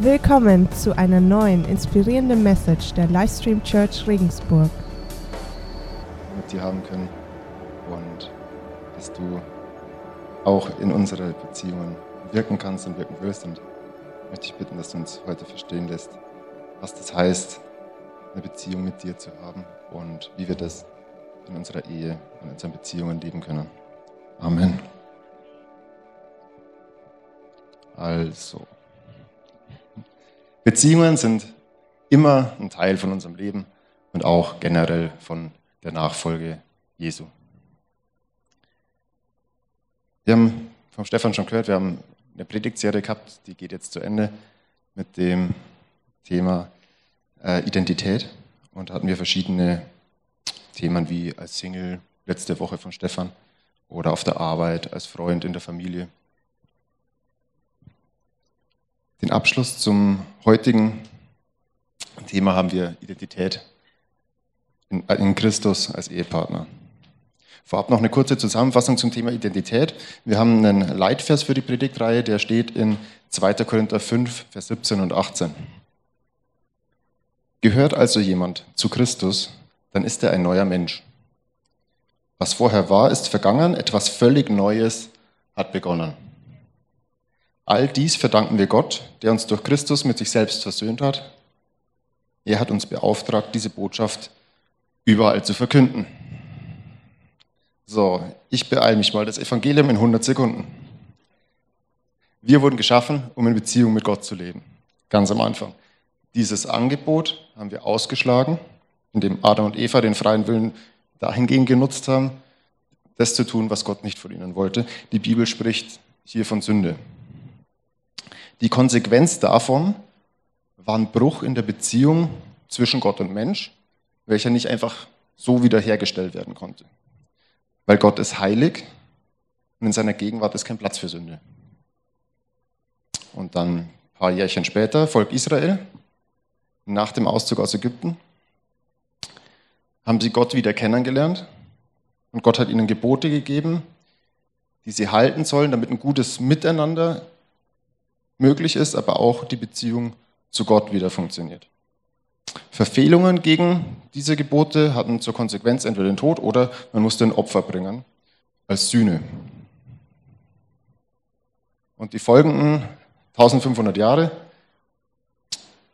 Willkommen zu einer neuen inspirierenden Message der Livestream Church Regensburg. mit dir haben können und dass du auch in unsere Beziehungen wirken kannst und wirken wirst. Und möchte ich bitten, dass du uns heute verstehen lässt, was das heißt, eine Beziehung mit dir zu haben und wie wir das in unserer Ehe und in unseren Beziehungen leben können. Amen. Also, Beziehungen sind immer ein Teil von unserem Leben und auch generell von der Nachfolge Jesu. Wir haben vom Stefan schon gehört, wir haben eine Predigtserie gehabt, die geht jetzt zu Ende mit dem Thema äh, Identität. Und da hatten wir verschiedene Themen wie als Single letzte Woche von Stefan oder auf der Arbeit, als Freund in der Familie. Den Abschluss zum heutigen Thema haben wir Identität in, Christus als Ehepartner. Vorab noch eine kurze Zusammenfassung zum Thema Identität. Wir haben einen Leitvers für die Predigtreihe, der steht in 2. Korinther 5, Vers 17 und 18. Gehört also jemand zu Christus, dann ist er ein neuer Mensch. Was vorher war, ist vergangen, etwas völlig Neues hat begonnen. All dies verdanken wir Gott, der uns durch Christus mit sich selbst versöhnt hat. Er hat uns beauftragt, diese Botschaft überall zu verkünden. So, ich beeile mich mal, das Evangelium in 100 Sekunden. Wir wurden geschaffen, um in Beziehung mit Gott zu leben. Ganz am Anfang. Dieses Angebot haben wir ausgeschlagen, indem Adam und Eva den freien Willen dahingehend genutzt haben, das zu tun, was Gott nicht von ihnen wollte. Die Bibel spricht hier von Sünde. Die Konsequenz davon war ein Bruch in der Beziehung zwischen Gott und Mensch, welcher nicht einfach so wiederhergestellt werden konnte. Weil Gott ist heilig und in seiner Gegenwart ist kein Platz für Sünde. Und dann ein paar Jährchen später, Volk Israel, nach dem Auszug aus Ägypten, haben sie Gott wieder kennengelernt und Gott hat ihnen Gebote gegeben, die sie halten sollen, damit ein gutes Miteinander möglich ist, aber auch die Beziehung zu Gott wieder funktioniert. Verfehlungen gegen diese Gebote hatten zur Konsequenz entweder den Tod oder man musste ein Opfer bringen als Sühne. Und die folgenden 1500 Jahre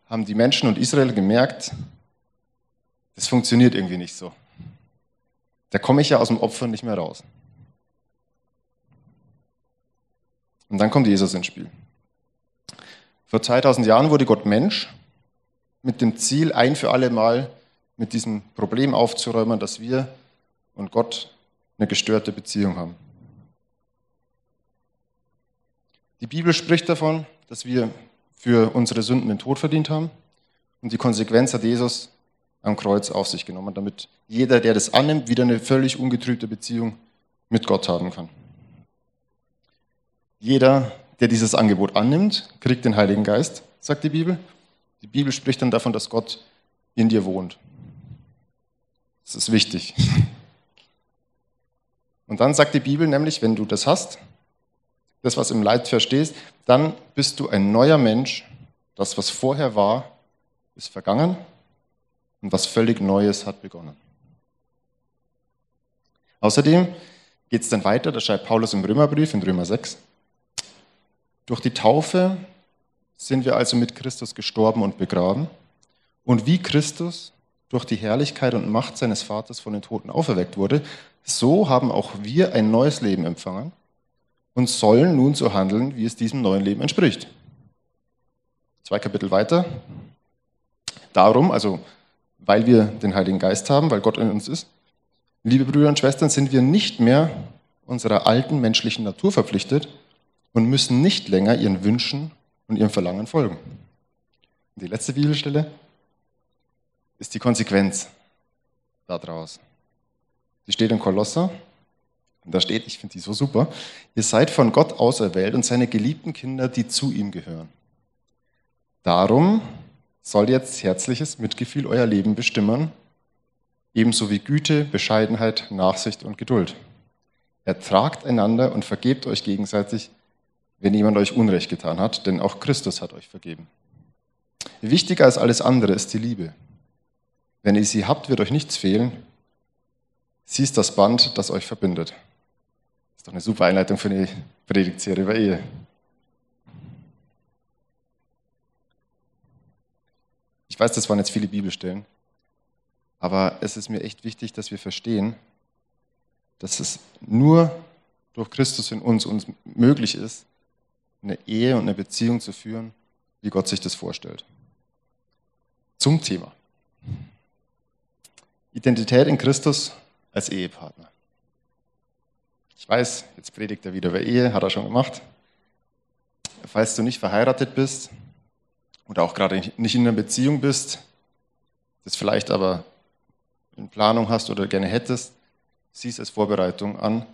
haben die Menschen und Israel gemerkt, das funktioniert irgendwie nicht so. Da komme ich ja aus dem Opfer nicht mehr raus. Und dann kommt Jesus ins Spiel. Vor 2000 Jahren wurde Gott Mensch mit dem Ziel, ein für alle Mal mit diesem Problem aufzuräumen, dass wir und Gott eine gestörte Beziehung haben. Die Bibel spricht davon, dass wir für unsere Sünden den Tod verdient haben und die Konsequenz hat Jesus am Kreuz auf sich genommen, damit jeder, der das annimmt, wieder eine völlig ungetrübte Beziehung mit Gott haben kann. Jeder, der dieses Angebot annimmt, kriegt den Heiligen Geist, sagt die Bibel, die Bibel spricht dann davon, dass Gott in dir wohnt. Das ist wichtig. Und dann sagt die Bibel nämlich, wenn du das hast, das, was im Leid verstehst, dann bist du ein neuer Mensch. Das, was vorher war, ist vergangen und was völlig Neues hat begonnen. Außerdem geht es dann weiter, das schreibt Paulus im Römerbrief in Römer 6. Durch die Taufe sind wir also mit Christus gestorben und begraben. Und wie Christus durch die Herrlichkeit und Macht seines Vaters von den Toten auferweckt wurde, so haben auch wir ein neues Leben empfangen und sollen nun so handeln, wie es diesem neuen Leben entspricht. Zwei Kapitel weiter. Darum, also weil wir den Heiligen Geist haben, weil Gott in uns ist, liebe Brüder und Schwestern, sind wir nicht mehr unserer alten menschlichen Natur verpflichtet und müssen nicht länger ihren Wünschen und ihrem Verlangen folgen. Und die letzte Bibelstelle ist die Konsequenz daraus. Sie steht in Kolosser und da steht, ich finde die so super, ihr seid von Gott auserwählt und seine geliebten Kinder, die zu ihm gehören. Darum soll jetzt herzliches Mitgefühl euer Leben bestimmen, ebenso wie Güte, Bescheidenheit, Nachsicht und Geduld. Ertragt einander und vergebt euch gegenseitig, wenn jemand euch Unrecht getan hat, denn auch Christus hat euch vergeben. Wichtiger als alles andere ist die Liebe. Wenn ihr sie habt, wird euch nichts fehlen. Sie ist das Band, das euch verbindet. Das ist doch eine super Einleitung für eine Predigtserie über Ehe. Ich weiß, das waren jetzt viele Bibelstellen, aber es ist mir echt wichtig, dass wir verstehen, dass es nur durch Christus in uns uns möglich ist, eine Ehe und eine Beziehung zu führen, wie Gott sich das vorstellt. Zum Thema. Identität in Christus als Ehepartner. Ich weiß, jetzt predigt er wieder über Ehe, hat er schon gemacht. Falls du nicht verheiratet bist oder auch gerade nicht in einer Beziehung bist, das vielleicht aber in Planung hast oder gerne hättest, sieh es als Vorbereitung an.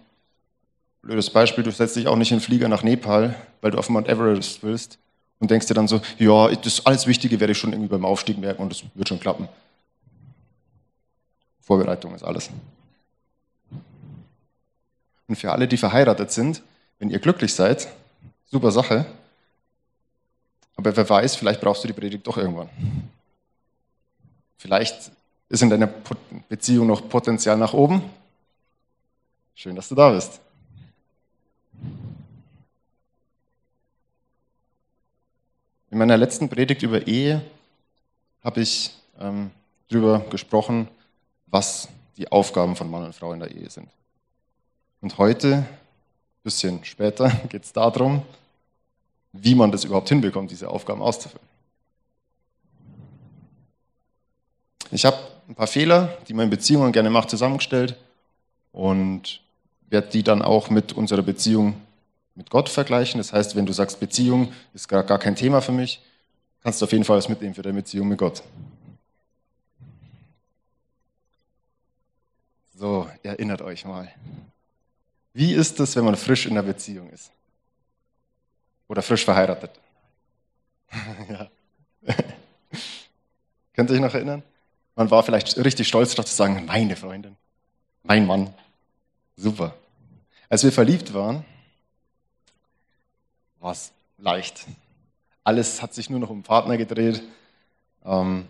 Blödes Beispiel, du setzt dich auch nicht in den Flieger nach Nepal, weil du auf Mount Everest willst und denkst dir dann so, ja, das alles Wichtige werde ich schon irgendwie beim Aufstieg merken und das wird schon klappen. Vorbereitung ist alles. Und für alle, die verheiratet sind, wenn ihr glücklich seid, super Sache. Aber wer weiß, vielleicht brauchst du die Predigt doch irgendwann. Vielleicht ist in deiner Beziehung noch Potenzial nach oben. Schön, dass du da bist. In meiner letzten Predigt über Ehe habe ich ähm, darüber gesprochen, was die Aufgaben von Mann und Frau in der Ehe sind. Und heute, ein bisschen später, geht es darum, wie man das überhaupt hinbekommt, diese Aufgaben auszufüllen. Ich habe ein paar Fehler, die man in Beziehungen gerne macht, zusammengestellt und werde die dann auch mit unserer Beziehung mit Gott vergleichen. Das heißt, wenn du sagst, Beziehung ist gar, gar kein Thema für mich, kannst du auf jeden Fall was mitnehmen für deine Beziehung mit Gott. So, erinnert euch mal. Wie ist es, wenn man frisch in der Beziehung ist? Oder frisch verheiratet? ja. Könnt ihr euch noch erinnern? Man war vielleicht richtig stolz darauf zu sagen, meine Freundin, mein Mann. Super. Als wir verliebt waren, war es leicht. Alles hat sich nur noch um Partner gedreht. Ähm,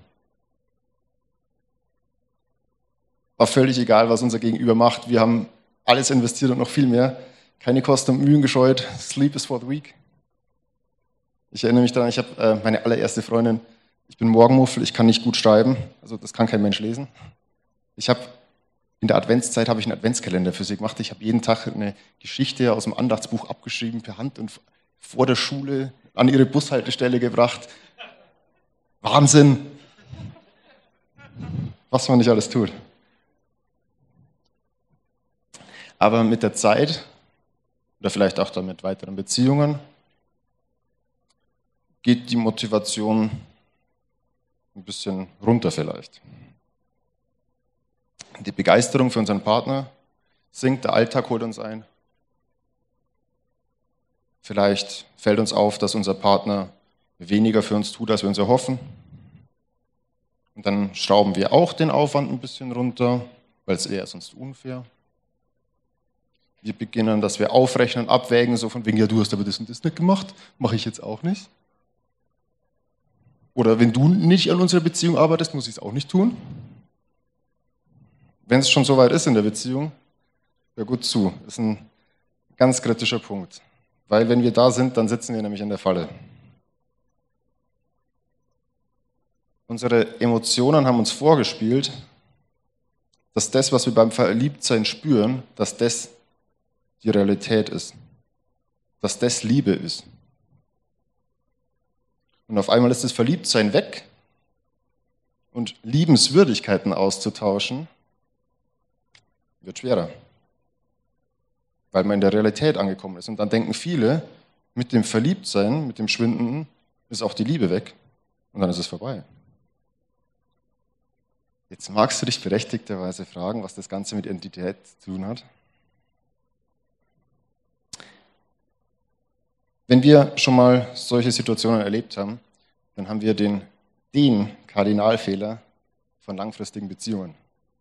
war völlig egal, was unser Gegenüber macht. Wir haben alles investiert und noch viel mehr. Keine Kosten und Mühen gescheut. Sleep is for the week. Ich erinnere mich daran, ich habe äh, meine allererste Freundin, ich bin Morgenmuffel, ich kann nicht gut schreiben, also das kann kein Mensch lesen. Ich habe in der Adventszeit habe ich einen Adventskalender für sie gemacht. Ich habe jeden Tag eine Geschichte aus dem Andachtsbuch abgeschrieben per Hand und vor der Schule an ihre Bushaltestelle gebracht. Wahnsinn! Was man nicht alles tut. Aber mit der Zeit oder vielleicht auch dann mit weiteren Beziehungen geht die Motivation ein bisschen runter vielleicht. Die Begeisterung für unseren Partner sinkt, der Alltag holt uns ein. Vielleicht fällt uns auf, dass unser Partner weniger für uns tut, als wir uns erhoffen. Und dann schrauben wir auch den Aufwand ein bisschen runter, weil es eher sonst unfair. Wir beginnen, dass wir aufrechnen, abwägen, so von wegen, ja, du hast aber das und das nicht gemacht, mache ich jetzt auch nicht. Oder wenn du nicht an unserer Beziehung arbeitest, muss ich es auch nicht tun. Wenn es schon so weit ist in der Beziehung, hör gut zu. Das ist ein ganz kritischer Punkt. Weil wenn wir da sind, dann sitzen wir nämlich in der Falle. Unsere Emotionen haben uns vorgespielt, dass das, was wir beim Verliebtsein spüren, dass das die Realität ist. Dass das Liebe ist. Und auf einmal ist das Verliebtsein weg und Liebenswürdigkeiten auszutauschen, wird schwerer weil man in der Realität angekommen ist. Und dann denken viele, mit dem Verliebtsein, mit dem Schwinden, ist auch die Liebe weg und dann ist es vorbei. Jetzt magst du dich berechtigterweise fragen, was das Ganze mit Identität zu tun hat. Wenn wir schon mal solche Situationen erlebt haben, dann haben wir den, den Kardinalfehler von langfristigen Beziehungen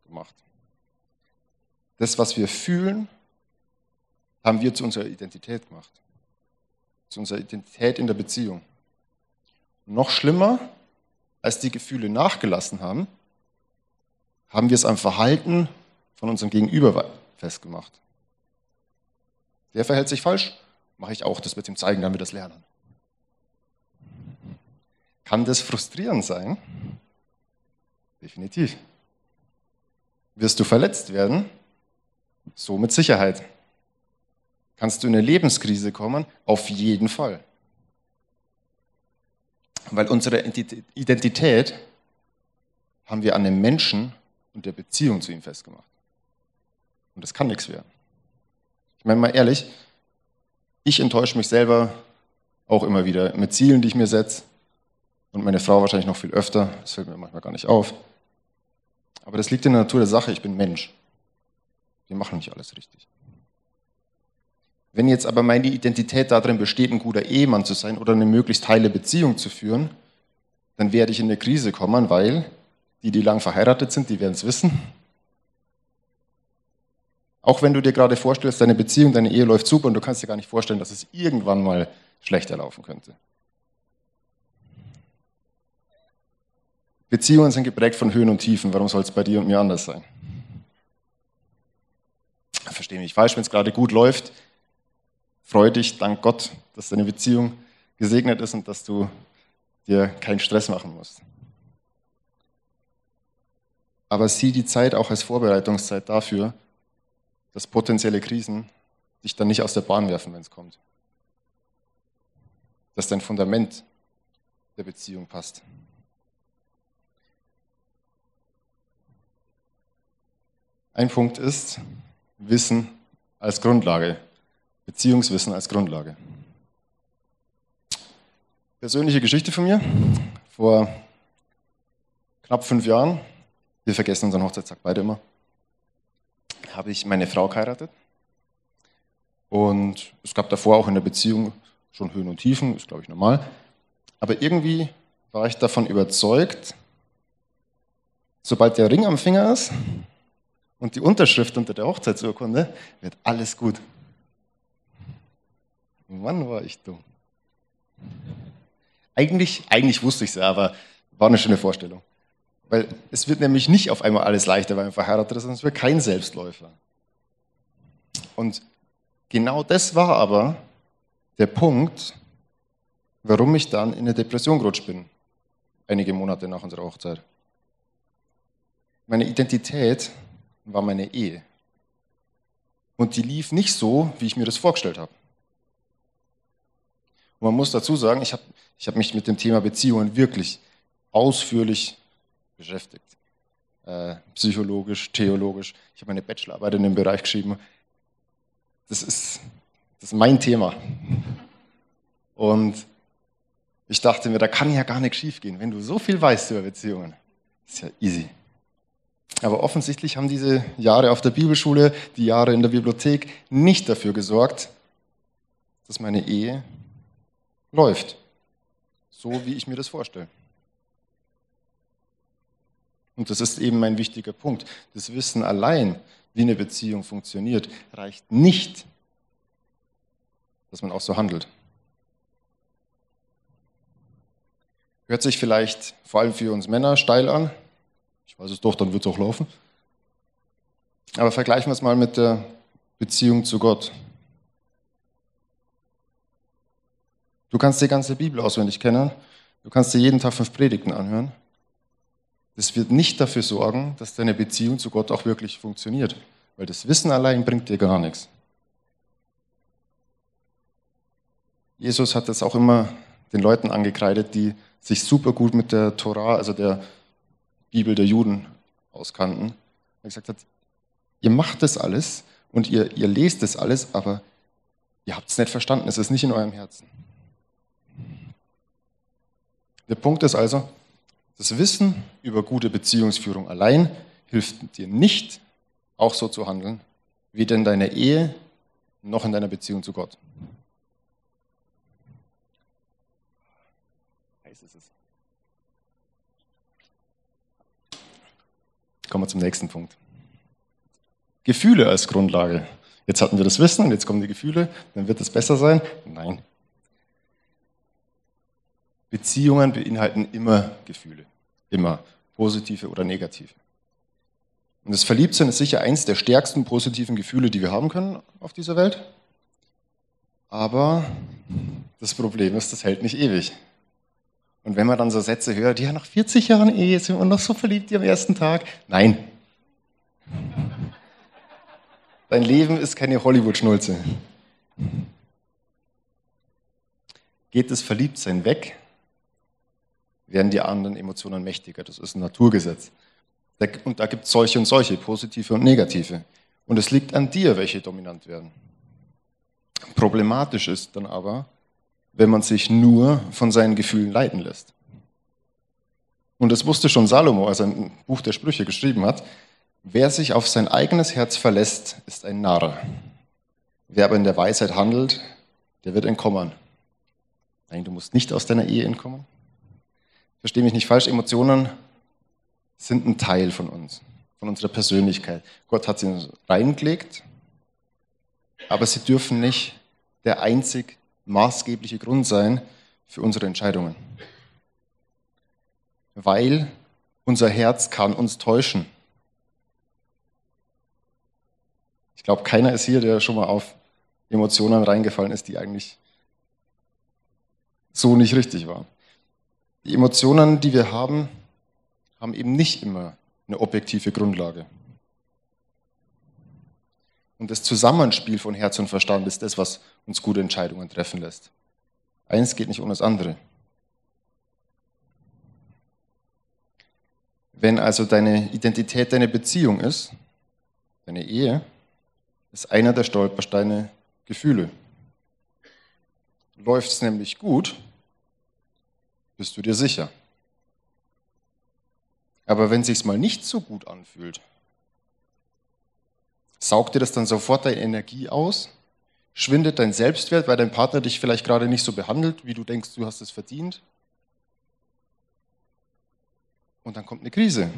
gemacht. Das, was wir fühlen, haben wir zu unserer Identität gemacht. Zu unserer Identität in der Beziehung. Noch schlimmer, als die Gefühle nachgelassen haben, haben wir es am Verhalten von unserem Gegenüber festgemacht. Der verhält sich falsch, mache ich auch, das wird ihm zeigen, dann wird das lernen. Kann das frustrierend sein? Definitiv. Wirst du verletzt werden? So mit Sicherheit. Kannst du in eine Lebenskrise kommen? Auf jeden Fall. Weil unsere Identität haben wir an dem Menschen und der Beziehung zu ihm festgemacht. Und das kann nichts werden. Ich meine mal ehrlich, ich enttäusche mich selber auch immer wieder mit Zielen, die ich mir setze. Und meine Frau wahrscheinlich noch viel öfter. Das fällt mir manchmal gar nicht auf. Aber das liegt in der Natur der Sache. Ich bin Mensch. Wir machen nicht alles richtig. Wenn jetzt aber meine Identität darin besteht, ein guter Ehemann zu sein oder eine möglichst heile Beziehung zu führen, dann werde ich in eine Krise kommen, weil die, die lang verheiratet sind, die werden es wissen. Auch wenn du dir gerade vorstellst, deine Beziehung, deine Ehe läuft super und du kannst dir gar nicht vorstellen, dass es irgendwann mal schlechter laufen könnte. Beziehungen sind geprägt von Höhen und Tiefen. Warum soll es bei dir und mir anders sein? Verstehe mich falsch, wenn es gerade gut läuft, freu dich, dank Gott, dass deine Beziehung gesegnet ist und dass du dir keinen Stress machen musst. Aber sieh die Zeit auch als Vorbereitungszeit dafür, dass potenzielle Krisen dich dann nicht aus der Bahn werfen, wenn es kommt. Dass dein Fundament der Beziehung passt. Ein Punkt ist Wissen als Grundlage, Beziehungswissen als Grundlage. Persönliche Geschichte von mir. Vor knapp fünf Jahren, wir vergessen unseren Hochzeitstag beide immer, habe ich meine Frau geheiratet. Und es gab davor auch in der Beziehung schon Höhen und Tiefen, ist glaube ich normal. Aber irgendwie war ich davon überzeugt, sobald der Ring am Finger ist, und die Unterschrift unter der Hochzeitsurkunde, wird alles gut. Mann, war ich dumm. Eigentlich, eigentlich wusste ich es ja, aber war eine schöne Vorstellung. Weil es wird nämlich nicht auf einmal alles leichter, wenn man verheiratet ist, sondern es wird kein Selbstläufer. Und genau das war aber der Punkt, warum ich dann in eine Depression gerutscht bin, einige Monate nach unserer Hochzeit. Meine Identität war meine Ehe. Und die lief nicht so, wie ich mir das vorgestellt habe. Und man muss dazu sagen, ich habe ich hab mich mit dem Thema Beziehungen wirklich ausführlich beschäftigt. Äh, psychologisch, theologisch. Ich habe meine Bachelorarbeit in dem Bereich geschrieben. Das ist, das ist mein Thema. Und ich dachte mir, da kann ja gar nichts schiefgehen, wenn du so viel weißt über Beziehungen. ist ja easy. Aber offensichtlich haben diese Jahre auf der Bibelschule, die Jahre in der Bibliothek nicht dafür gesorgt, dass meine Ehe läuft. So wie ich mir das vorstelle. Und das ist eben mein wichtiger Punkt. Das Wissen allein, wie eine Beziehung funktioniert, reicht nicht, dass man auch so handelt. Hört sich vielleicht vor allem für uns Männer steil an, ich weiß es doch, dann wird es auch laufen. Aber vergleichen wir es mal mit der Beziehung zu Gott. Du kannst die ganze Bibel auswendig kennen. Du kannst dir jeden Tag fünf Predigten anhören. Das wird nicht dafür sorgen, dass deine Beziehung zu Gott auch wirklich funktioniert. Weil das Wissen allein bringt dir gar nichts. Jesus hat das auch immer den Leuten angekreidet, die sich super gut mit der Torah, also der Bibel der Juden auskannten, er gesagt hat, ihr macht das alles und ihr, ihr lest das alles, aber ihr habt es nicht verstanden, es ist nicht in eurem Herzen. Der Punkt ist also, das Wissen über gute Beziehungsführung allein hilft dir nicht, auch so zu handeln, weder in deiner Ehe noch in deiner Beziehung zu Gott. Kommen wir zum nächsten Punkt. Gefühle als Grundlage. Jetzt hatten wir das Wissen und jetzt kommen die Gefühle, dann wird es besser sein. Nein. Beziehungen beinhalten immer Gefühle. Immer. Positive oder negative. Und das Verliebtsein ist sicher eins der stärksten positiven Gefühle, die wir haben können auf dieser Welt. Aber das Problem ist, das hält nicht ewig. Und wenn man dann so Sätze hört, ja, nach 40 Jahren Ehe sind wir noch so verliebt wie am ersten Tag. Nein. Dein Leben ist keine Hollywood-Schnulze. Geht das Verliebtsein weg, werden die anderen Emotionen mächtiger. Das ist ein Naturgesetz. Und da gibt es solche und solche, positive und negative. Und es liegt an dir, welche dominant werden. Problematisch ist dann aber, wenn man sich nur von seinen Gefühlen leiten lässt. Und das wusste schon Salomo, als er ein Buch der Sprüche geschrieben hat. Wer sich auf sein eigenes Herz verlässt, ist ein Narr. Wer aber in der Weisheit handelt, der wird entkommen. Nein, du musst nicht aus deiner Ehe entkommen. Verstehe mich nicht falsch, Emotionen sind ein Teil von uns, von unserer Persönlichkeit. Gott hat sie reingelegt, aber sie dürfen nicht der einzig maßgebliche Grund sein für unsere Entscheidungen. Weil unser Herz kann uns täuschen. Ich glaube, keiner ist hier, der schon mal auf Emotionen reingefallen ist, die eigentlich so nicht richtig waren. Die Emotionen, die wir haben, haben eben nicht immer eine objektive Grundlage. Und das Zusammenspiel von Herz und Verstand ist das, was uns gute Entscheidungen treffen lässt. Eins geht nicht ohne das andere. Wenn also deine Identität deine Beziehung ist, deine Ehe, ist einer der Stolpersteine Gefühle. Läuft es nämlich gut, bist du dir sicher. Aber wenn es sich mal nicht so gut anfühlt, saugt dir das dann sofort deine Energie aus? Schwindet dein Selbstwert, weil dein Partner dich vielleicht gerade nicht so behandelt, wie du denkst, du hast es verdient? Und dann kommt eine Krise.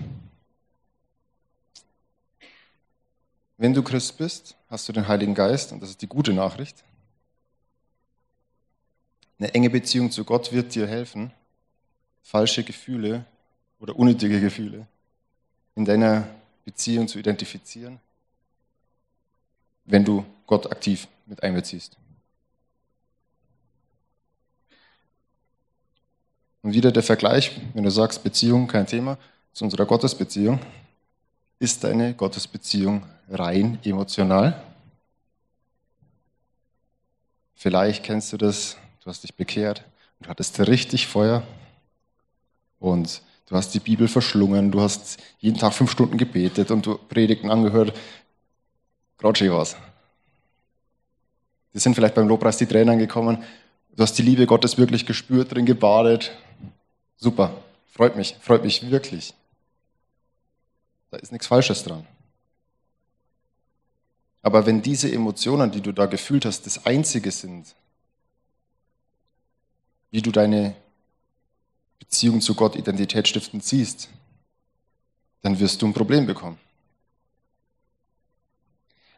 Wenn du Christ bist, hast du den Heiligen Geist, und das ist die gute Nachricht. Eine enge Beziehung zu Gott wird dir helfen, falsche Gefühle oder unnötige Gefühle in deiner Beziehung zu identifizieren, wenn du Gott aktiv mit einbeziehst. Und wieder der Vergleich, wenn du sagst, Beziehung kein Thema, zu unserer Gottesbeziehung. Ist deine Gottesbeziehung rein emotional? Vielleicht kennst du das, du hast dich bekehrt und hattest richtig Feuer und du hast die Bibel verschlungen, du hast jeden Tag fünf Stunden gebetet und du Predigten angehört. Gratschi was. Die sind vielleicht beim Lobpreis die Tränen gekommen. Du hast die Liebe Gottes wirklich gespürt, drin gebadet. Super, freut mich, freut mich wirklich. Da ist nichts Falsches dran. Aber wenn diese Emotionen, die du da gefühlt hast, das Einzige sind, wie du deine Beziehung zu Gott identitätsstiftend siehst, dann wirst du ein Problem bekommen.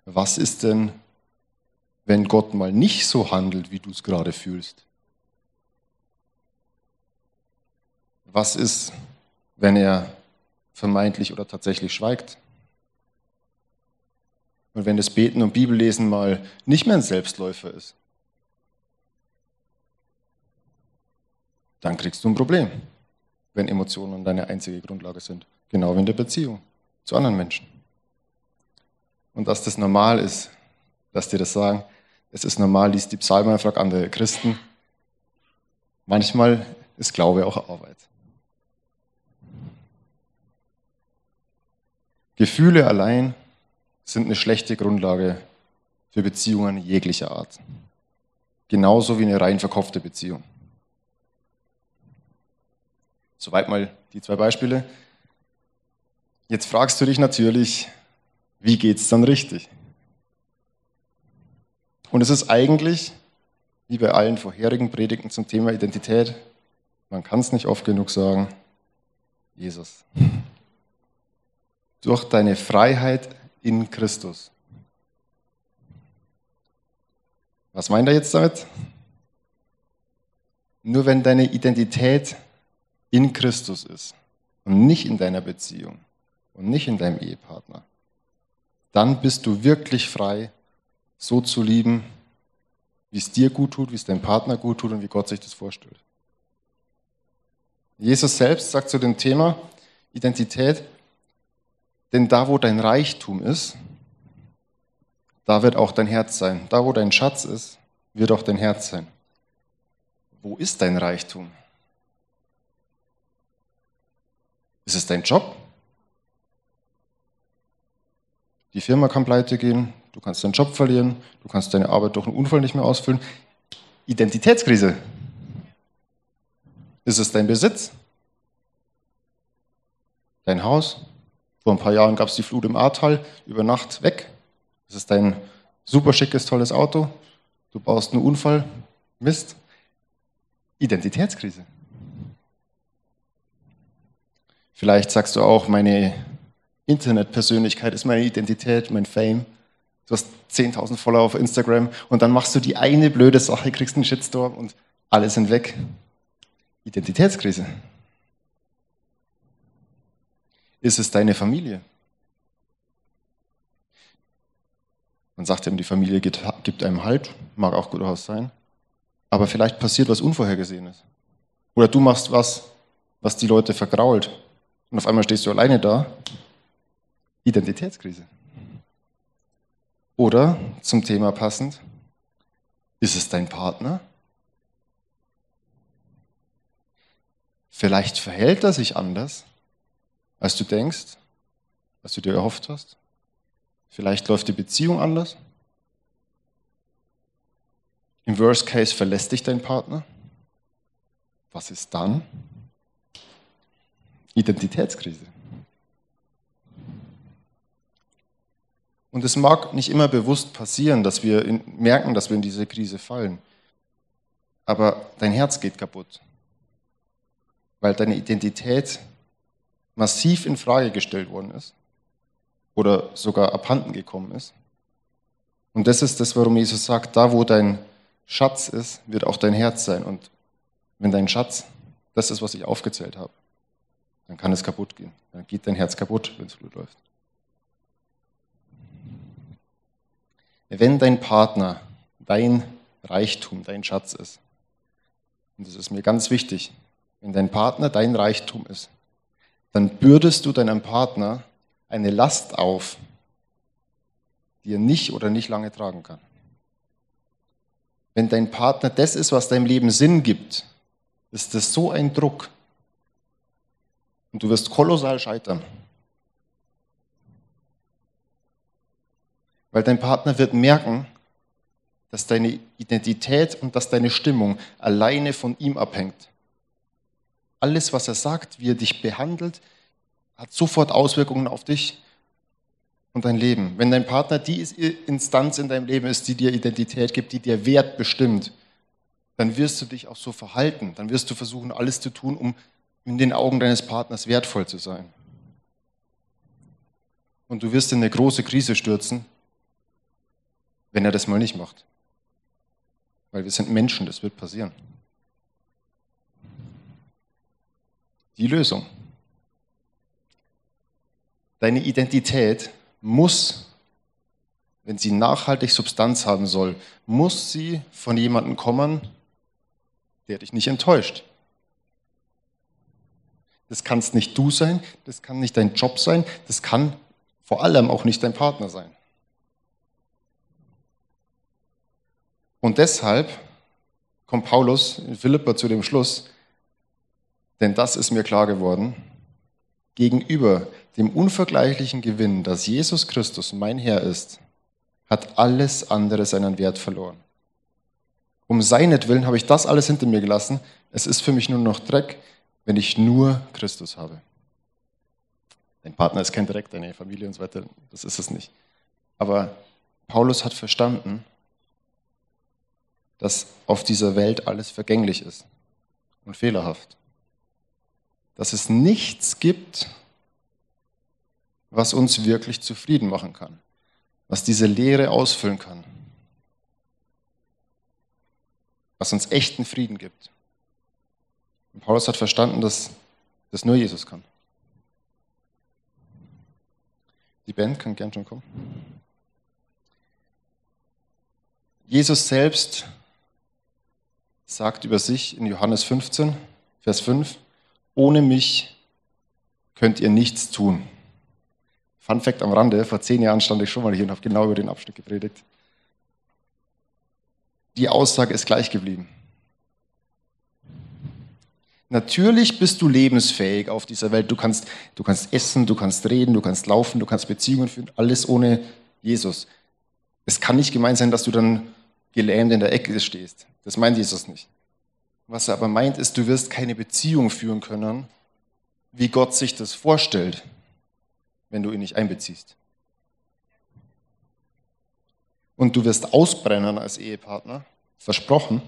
Was ist denn, wenn Gott mal nicht so handelt, wie du es gerade fühlst? Was ist, wenn er vermeintlich oder tatsächlich schweigt? Und wenn das Beten und Bibellesen mal nicht mehr ein Selbstläufer ist? Dann kriegst du ein Problem, wenn Emotionen deine einzige Grundlage sind. Genau wie in der Beziehung zu anderen Menschen. Und dass das normal ist, dass die das sagen, es ist normal, liest die Psalmen, fragt andere Christen. Manchmal ist Glaube auch Arbeit. Gefühle allein sind eine schlechte Grundlage für Beziehungen jeglicher Art. Genauso wie eine rein verkopfte Beziehung. Soweit mal die zwei Beispiele. Jetzt fragst du dich natürlich, wie geht es dann richtig? Und es ist eigentlich, wie bei allen vorherigen Predigten zum Thema Identität, man kann es nicht oft genug sagen, Jesus. Durch deine Freiheit in Christus. Was meint er jetzt damit? Nur wenn deine Identität in Christus ist und nicht in deiner Beziehung und nicht in deinem Ehepartner, dann bist du wirklich frei, so zu lieben, wie es dir gut tut, wie es deinem Partner gut tut und wie Gott sich das vorstellt. Jesus selbst sagt zu dem Thema Identität, denn da, wo dein Reichtum ist, da wird auch dein Herz sein. Da, wo dein Schatz ist, wird auch dein Herz sein. Wo ist dein Reichtum? Ist es dein Job? Die Firma kann pleite gehen, du kannst deinen Job verlieren, du kannst deine Arbeit durch einen Unfall nicht mehr ausfüllen. Identitätskrise. Ist es dein Besitz? Dein Haus? Vor ein paar Jahren gab es die Flut im Ahrtal, über Nacht weg. Ist es dein super schickes, tolles Auto? Du baust einen Unfall? Mist. Identitätskrise. Vielleicht sagst du auch, meine Internetpersönlichkeit ist meine Identität, mein Fame. Du hast 10.000 Follower auf Instagram und dann machst du die eine blöde Sache, kriegst einen Shitstorm und alle sind weg. Identitätskrise. Ist es deine Familie? Man sagt ihm, die Familie gibt einem Halt, mag auch gut sein, aber vielleicht passiert was Unvorhergesehenes. Oder du machst was, was die Leute vergrault und auf einmal stehst du alleine da. Identitätskrise. Oder zum Thema passend, ist es dein Partner? Vielleicht verhält er sich anders, als du denkst, als du dir erhofft hast. Vielleicht läuft die Beziehung anders. Im Worst Case verlässt dich dein Partner. Was ist dann? Identitätskrise. Und es mag nicht immer bewusst passieren, dass wir in, merken, dass wir in diese Krise fallen. Aber dein Herz geht kaputt, weil deine Identität massiv in Frage gestellt worden ist oder sogar abhanden gekommen ist. Und das ist das, warum Jesus sagt, da wo dein Schatz ist, wird auch dein Herz sein. Und wenn dein Schatz das ist, was ich aufgezählt habe, dann kann es kaputt gehen. Dann geht dein Herz kaputt, wenn es gut läuft. Wenn dein Partner dein Reichtum, dein Schatz ist, und das ist mir ganz wichtig, wenn dein Partner dein Reichtum ist, dann bürdest du deinem Partner eine Last auf, die er nicht oder nicht lange tragen kann. Wenn dein Partner das ist, was deinem Leben Sinn gibt, ist das so ein Druck, und du wirst kolossal scheitern. Weil dein Partner wird merken, dass deine Identität und dass deine Stimmung alleine von ihm abhängt. Alles, was er sagt, wie er dich behandelt, hat sofort Auswirkungen auf dich und dein Leben. Wenn dein Partner die Instanz in deinem Leben ist, die dir Identität gibt, die dir Wert bestimmt, dann wirst du dich auch so verhalten. Dann wirst du versuchen, alles zu tun, um in den Augen deines Partners wertvoll zu sein. Und du wirst in eine große Krise stürzen, wenn er das mal nicht macht. Weil wir sind Menschen, das wird passieren. Die Lösung. Deine Identität muss, wenn sie nachhaltig Substanz haben soll, muss sie von jemandem kommen, der dich nicht enttäuscht. Das kannst nicht du sein, das kann nicht dein Job sein, das kann vor allem auch nicht dein Partner sein. Und deshalb kommt Paulus in Philippa zu dem Schluss, denn das ist mir klar geworden, gegenüber dem unvergleichlichen Gewinn, dass Jesus Christus mein Herr ist, hat alles andere seinen Wert verloren. Um seinetwillen habe ich das alles hinter mir gelassen. Es ist für mich nur noch Dreck wenn ich nur Christus habe. Dein Partner ist kein Dreck, deine Familie und so weiter, das ist es nicht. Aber Paulus hat verstanden, dass auf dieser Welt alles vergänglich ist und fehlerhaft. Dass es nichts gibt, was uns wirklich zufrieden machen kann, was diese Leere ausfüllen kann, was uns echten Frieden gibt. Und Paulus hat verstanden, dass das nur Jesus kann. Die Band kann gern schon kommen. Jesus selbst sagt über sich in Johannes 15, Vers 5, ohne mich könnt ihr nichts tun. Fun Fact am Rande, vor zehn Jahren stand ich schon mal hier und habe genau über den Abschnitt gepredigt. Die Aussage ist gleich geblieben. Natürlich bist du lebensfähig auf dieser Welt. Du kannst, du kannst essen, du kannst reden, du kannst laufen, du kannst Beziehungen führen, alles ohne Jesus. Es kann nicht gemeint sein, dass du dann gelähmt in der Ecke stehst. Das meint Jesus nicht. Was er aber meint, ist, du wirst keine Beziehung führen können, wie Gott sich das vorstellt, wenn du ihn nicht einbeziehst. Und du wirst ausbrennen als Ehepartner, versprochen,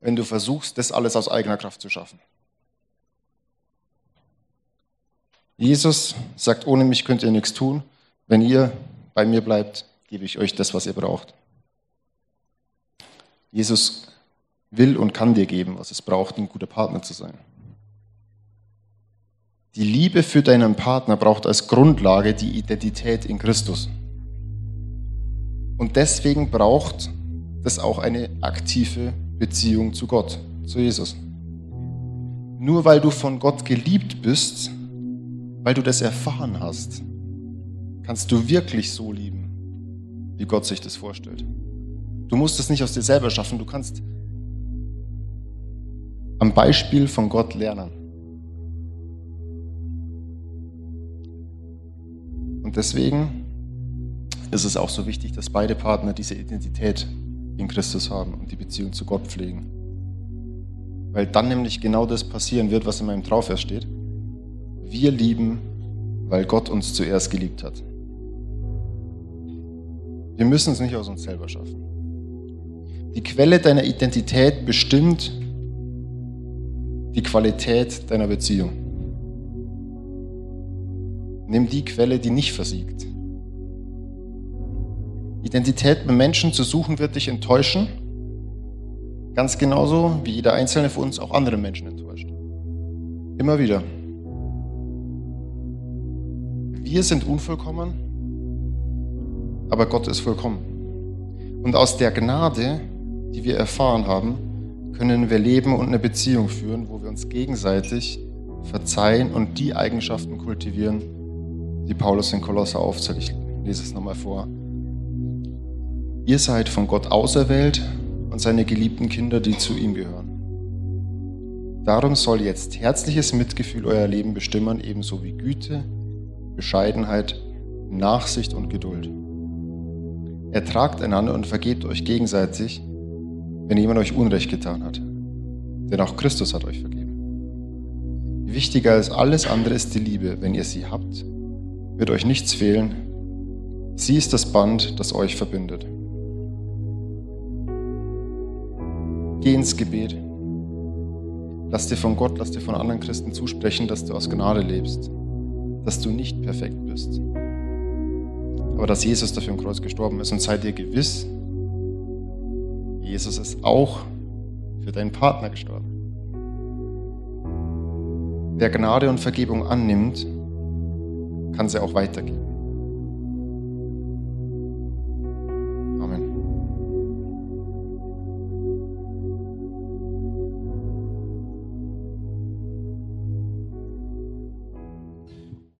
wenn du versuchst, das alles aus eigener Kraft zu schaffen. Jesus sagt, ohne mich könnt ihr nichts tun. Wenn ihr bei mir bleibt, gebe ich euch das, was ihr braucht. Jesus will und kann dir geben, was es braucht, ein guter Partner zu sein. Die Liebe für deinen Partner braucht als Grundlage die Identität in Christus. Und deswegen braucht das auch eine aktive Beziehung zu Gott, zu Jesus. Nur weil du von Gott geliebt bist, weil du das erfahren hast, kannst du wirklich so lieben, wie Gott sich das vorstellt. Du musst es nicht aus dir selber schaffen, du kannst am Beispiel von Gott lernen. Und deswegen ist es auch so wichtig, dass beide Partner diese Identität in Christus haben und die Beziehung zu Gott pflegen. Weil dann nämlich genau das passieren wird, was in meinem Trauvers steht. Wir lieben, weil Gott uns zuerst geliebt hat. Wir müssen es nicht aus uns selber schaffen. Die Quelle deiner Identität bestimmt die Qualität deiner Beziehung. Nimm die Quelle, die nicht versiegt. Identität mit Menschen zu suchen, wird dich enttäuschen. Ganz genauso wie jeder einzelne von uns auch andere Menschen enttäuscht. Immer wieder. Wir sind unvollkommen, aber Gott ist vollkommen. Und aus der Gnade, die wir erfahren haben, können wir leben und eine Beziehung führen, wo wir uns gegenseitig verzeihen und die Eigenschaften kultivieren, die Paulus in Kolosser aufzählt. Ich lese es nochmal vor. Ihr seid von Gott auserwählt und seine geliebten Kinder, die zu ihm gehören. Darum soll jetzt herzliches Mitgefühl euer Leben bestimmen, ebenso wie Güte, Bescheidenheit, Nachsicht und Geduld. Ertragt einander und vergebt euch gegenseitig, wenn jemand euch Unrecht getan hat. Denn auch Christus hat euch vergeben. Wichtiger als alles andere ist die Liebe. Wenn ihr sie habt, wird euch nichts fehlen. Sie ist das Band, das euch verbindet. Geh ins Gebet. Lass dir von Gott, lass dir von anderen Christen zusprechen, dass du aus Gnade lebst, dass du nicht perfekt bist, aber dass Jesus dafür im Kreuz gestorben ist und sei dir gewiss, Jesus ist auch für deinen Partner gestorben. Wer Gnade und Vergebung annimmt, kann sie auch weitergeben.